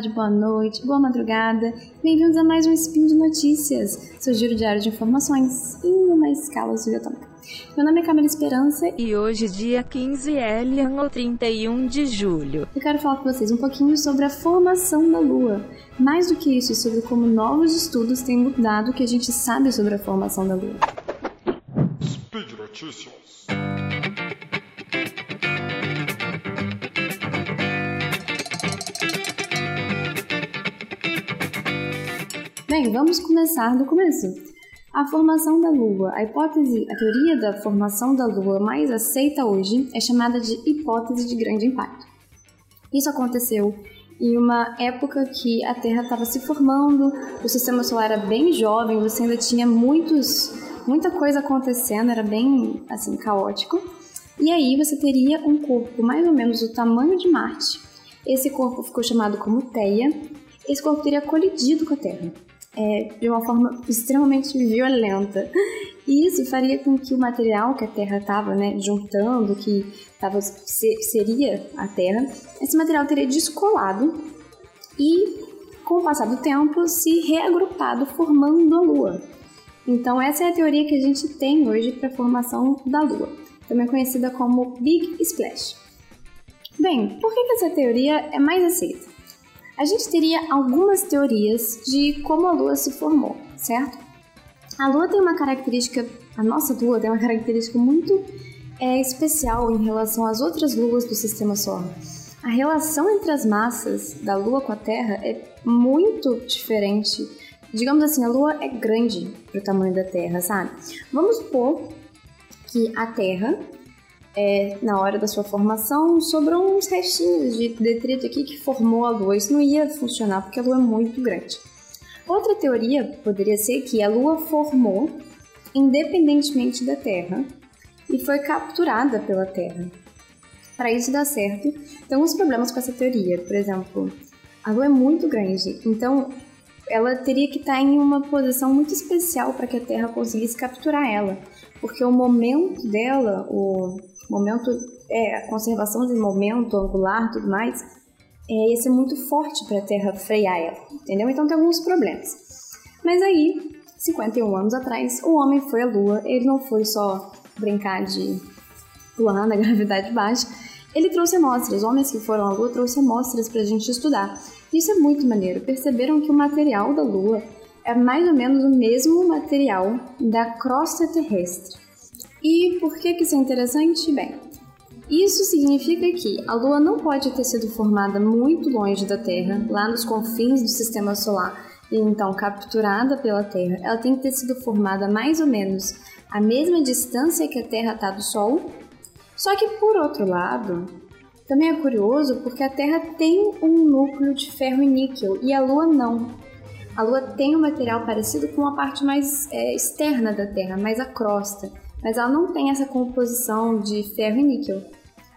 tarde, boa noite, boa madrugada. Bem-vindos a mais um Spin de Notícias, seu giro diário de informações em uma escala subatômica. Meu nome é Camila Esperança e hoje, dia 15 Elian ou 31 de julho, eu quero falar com vocês um pouquinho sobre a formação da Lua. Mais do que isso, sobre como novos estudos têm mudado o que a gente sabe sobre a formação da Lua. Speed Notícias. Bem, vamos começar do começo. A formação da Lua. A hipótese, a teoria da formação da Lua mais aceita hoje é chamada de hipótese de grande impacto. Isso aconteceu em uma época que a Terra estava se formando, o sistema solar era bem jovem, você ainda tinha muitos, muita coisa acontecendo, era bem assim caótico. E aí você teria um corpo mais ou menos do tamanho de Marte. Esse corpo ficou chamado como Theia. Esse corpo teria colidido com a Terra é, de uma forma extremamente violenta. E isso faria com que o material que a Terra estava né, juntando, que tava, seria a Terra, esse material teria descolado e, com o passar do tempo, se reagrupado, formando a Lua. Então, essa é a teoria que a gente tem hoje para a formação da Lua, também conhecida como Big Splash. Bem, por que, que essa teoria é mais aceita? A gente teria algumas teorias de como a Lua se formou, certo? A Lua tem uma característica, a nossa Lua tem uma característica muito é, especial em relação às outras luas do Sistema Solar. A relação entre as massas da Lua com a Terra é muito diferente. Digamos assim, a Lua é grande para o tamanho da Terra, sabe? Vamos supor que a Terra é, na hora da sua formação, sobrou uns restinhos de detrito aqui que formou a Lua. Isso não ia funcionar porque a Lua é muito grande. Outra teoria poderia ser que a Lua formou independentemente da Terra e foi capturada pela Terra. Para isso dar certo, tem alguns problemas com essa teoria. Por exemplo, a Lua é muito grande, então ela teria que estar em uma posição muito especial para que a Terra conseguisse capturar ela, porque o momento dela, o momento, é, a conservação de momento angular tudo mais, é, ia ser muito forte para a Terra frear ela, entendeu? Então tem alguns problemas. Mas aí, 51 anos atrás, o homem foi à Lua, ele não foi só brincar de pular na gravidade baixa, ele trouxe amostras, homens que foram à Lua trouxeram amostras para a gente estudar. Isso é muito maneiro, perceberam que o material da Lua é mais ou menos o mesmo material da crosta terrestre. E por que, isso é interessante? Bem, isso significa que a Lua não pode ter sido formada muito longe da Terra, lá nos confins do sistema solar, e então capturada pela Terra. Ela tem que ter sido formada mais ou menos a mesma distância que a Terra está do Sol. Só que, por outro lado, também é curioso porque a Terra tem um núcleo de ferro e níquel e a Lua não. A Lua tem um material parecido com a parte mais é, externa da Terra, mais a crosta mas ela não tem essa composição de ferro e níquel.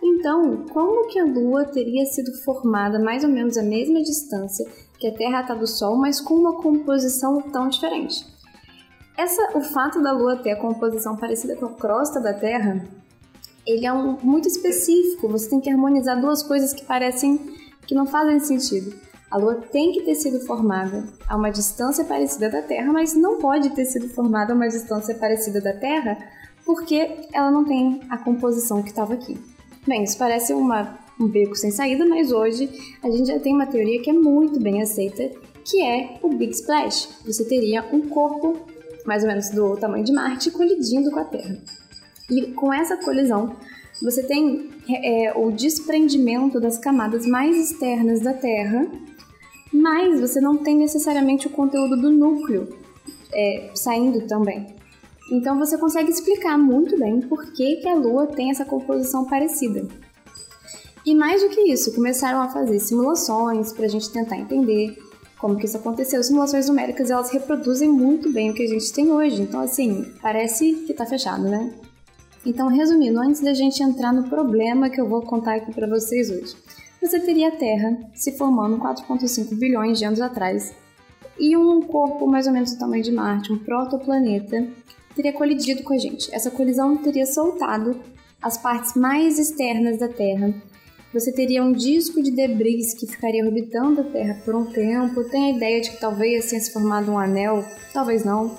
Então, como que a Lua teria sido formada mais ou menos à mesma distância que a Terra está do Sol, mas com uma composição tão diferente? Essa, o fato da Lua ter a composição parecida com a crosta da Terra, ele é um, muito específico. Você tem que harmonizar duas coisas que parecem que não fazem sentido. A Lua tem que ter sido formada a uma distância parecida da Terra, mas não pode ter sido formada a uma distância parecida da Terra porque ela não tem a composição que estava aqui. Bem, isso parece uma, um beco sem saída, mas hoje a gente já tem uma teoria que é muito bem aceita, que é o Big Splash. Você teria um corpo mais ou menos do tamanho de Marte colidindo com a Terra. E com essa colisão, você tem é, o desprendimento das camadas mais externas da Terra, mas você não tem necessariamente o conteúdo do núcleo é, saindo também. Então você consegue explicar muito bem por que, que a Lua tem essa composição parecida. E mais do que isso, começaram a fazer simulações para a gente tentar entender como que isso aconteceu. Simulações numéricas elas reproduzem muito bem o que a gente tem hoje. Então assim, parece que está fechado, né? Então, resumindo, antes da gente entrar no problema que eu vou contar aqui para vocês hoje, você teria a Terra se formando 4,5 bilhões de anos atrás e um corpo mais ou menos do tamanho de Marte, um protoplaneta, teria colidido com a gente. Essa colisão teria soltado as partes mais externas da Terra você teria um disco de debris que ficaria orbitando a Terra por um tempo. Tem a ideia de que talvez tenha se formado um anel, talvez não.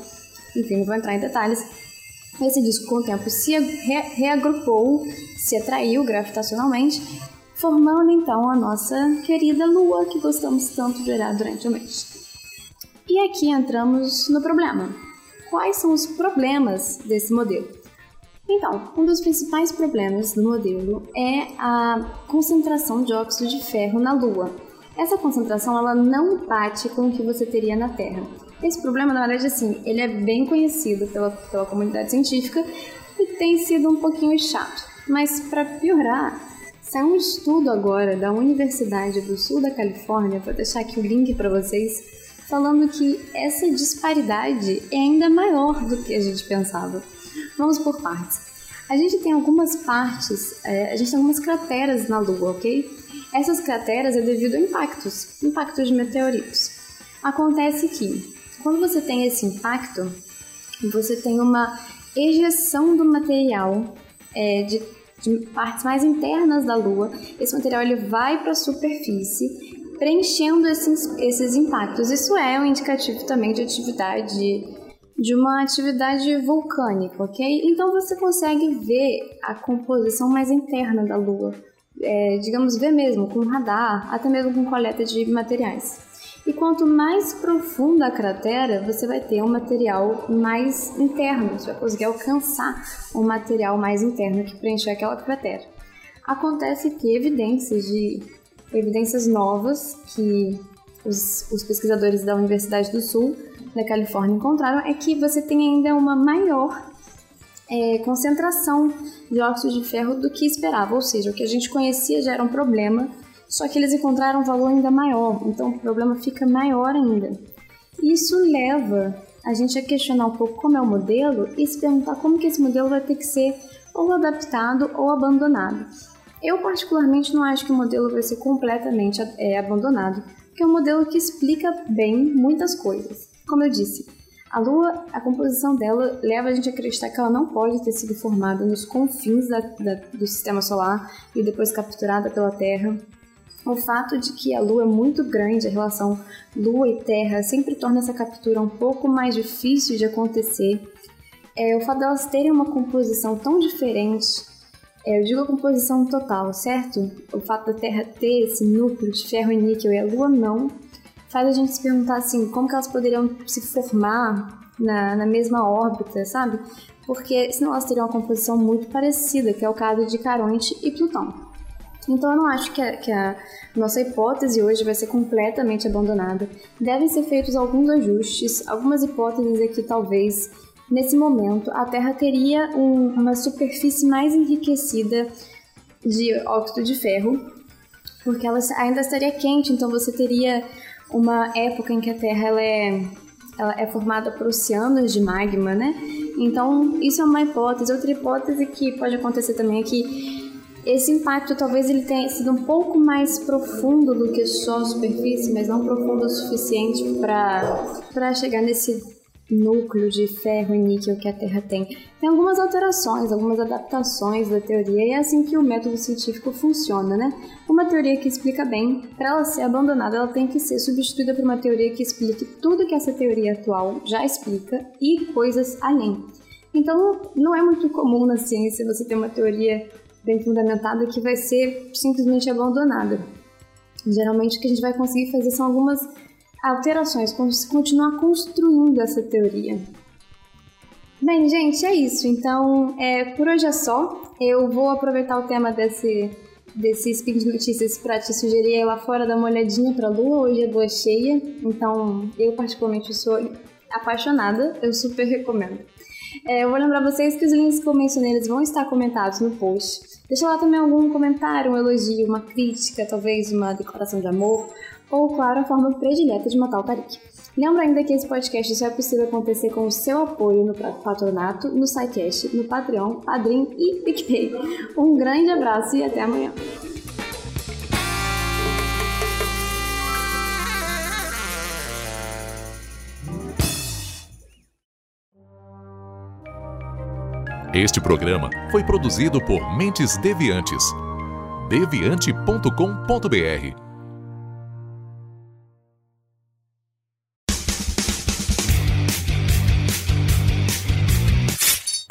Enfim, não vou entrar em detalhes. Esse disco, com o tempo, se re reagrupou, se atraiu gravitacionalmente, formando então a nossa querida Lua que gostamos tanto de olhar durante o mês. E aqui entramos no problema. Quais são os problemas desse modelo? Então, um dos principais problemas do modelo é a concentração de óxido de ferro na Lua. Essa concentração ela não bate com o que você teria na Terra. Esse problema, na verdade, assim, ele é bem conhecido pela, pela comunidade científica e tem sido um pouquinho chato. Mas para piorar, saiu um estudo agora da Universidade do Sul da Califórnia, vou deixar aqui o link para vocês, falando que essa disparidade é ainda maior do que a gente pensava. Vamos por partes. A gente tem algumas partes, é, a gente tem algumas crateras na Lua, ok? Essas crateras é devido a impactos, impactos de meteoritos. Acontece que, quando você tem esse impacto, você tem uma ejeção do material é, de, de, partes mais internas da Lua. Esse material ele vai para a superfície, preenchendo esses, esses impactos. Isso é um indicativo também de atividade de uma atividade vulcânica, ok? Então você consegue ver a composição mais interna da Lua, é, digamos, ver mesmo com radar, até mesmo com coleta de materiais. E quanto mais profunda a cratera, você vai ter um material mais interno, você vai conseguir alcançar um material mais interno que preenche aquela cratera. Acontece que evidências de evidências novas que os, os pesquisadores da Universidade do Sul da Califórnia encontraram é que você tem ainda uma maior é, concentração de óxido de ferro do que esperava, ou seja, o que a gente conhecia já era um problema, só que eles encontraram um valor ainda maior, então o problema fica maior ainda. Isso leva a gente a questionar um pouco como é o modelo e se perguntar como que esse modelo vai ter que ser ou adaptado ou abandonado. Eu particularmente não acho que o modelo vai ser completamente é, abandonado, porque é um modelo que explica bem muitas coisas. Como eu disse, a Lua, a composição dela leva a gente a acreditar que ela não pode ter sido formada nos confins da, da, do sistema solar e depois capturada pela Terra. O fato de que a Lua é muito grande, a relação Lua e Terra sempre torna essa captura um pouco mais difícil de acontecer. É, o fato delas terem uma composição tão diferente, é, eu digo a composição total, certo? O fato da Terra ter esse núcleo de ferro e níquel e a Lua não, faz a gente se perguntar assim, como que elas poderiam se formar na, na mesma órbita, sabe? Porque senão elas teriam uma composição muito parecida, que é o caso de Caronte e Plutão. Então eu não acho que a, que a, nossa hipótese hoje vai ser completamente abandonada. Devem ser feitos alguns ajustes, algumas hipóteses aqui talvez nesse momento a Terra teria um, uma superfície mais enriquecida de óxido de ferro, porque ela ainda estaria quente, então você teria uma época em que a Terra ela é, ela é formada por oceanos de magma, né? Então, isso é uma hipótese. Outra hipótese que pode acontecer também é que esse impacto talvez ele tenha sido um pouco mais profundo do que só a superfície, mas não profundo o suficiente para chegar nesse núcleo de ferro e níquel que a Terra tem. Tem algumas alterações, algumas adaptações da teoria, e é assim que o método científico funciona, né? Uma teoria que explica bem, para ela ser abandonada, ela tem que ser substituída por uma teoria que explique tudo que essa teoria atual já explica e coisas além. Então, não é muito comum na ciência você ter uma teoria bem fundamentada que vai ser simplesmente abandonada. Geralmente, o que a gente vai conseguir fazer são algumas alterações, continuar construindo essa teoria. Bem, gente, é isso. Então, é, por hoje é só. Eu vou aproveitar o tema desse, desse spin de notícias para te sugerir ir lá fora dar uma olhadinha para a lua. Hoje é lua cheia, então eu, particularmente, sou apaixonada. Eu super recomendo. É, eu vou lembrar vocês que os links que eu mencionei eles vão estar comentados no post. Deixa lá também algum comentário, um elogio, uma crítica, talvez uma declaração de amor ou, claro, a forma predileta de matar o Tarik. Lembra ainda que esse podcast só é possível acontecer com o seu apoio no patronato, no SciCast, no Patreon, Padrim e PicPay. Um grande abraço e até amanhã. Este programa foi produzido por Mentes Deviantes deviante.com.br.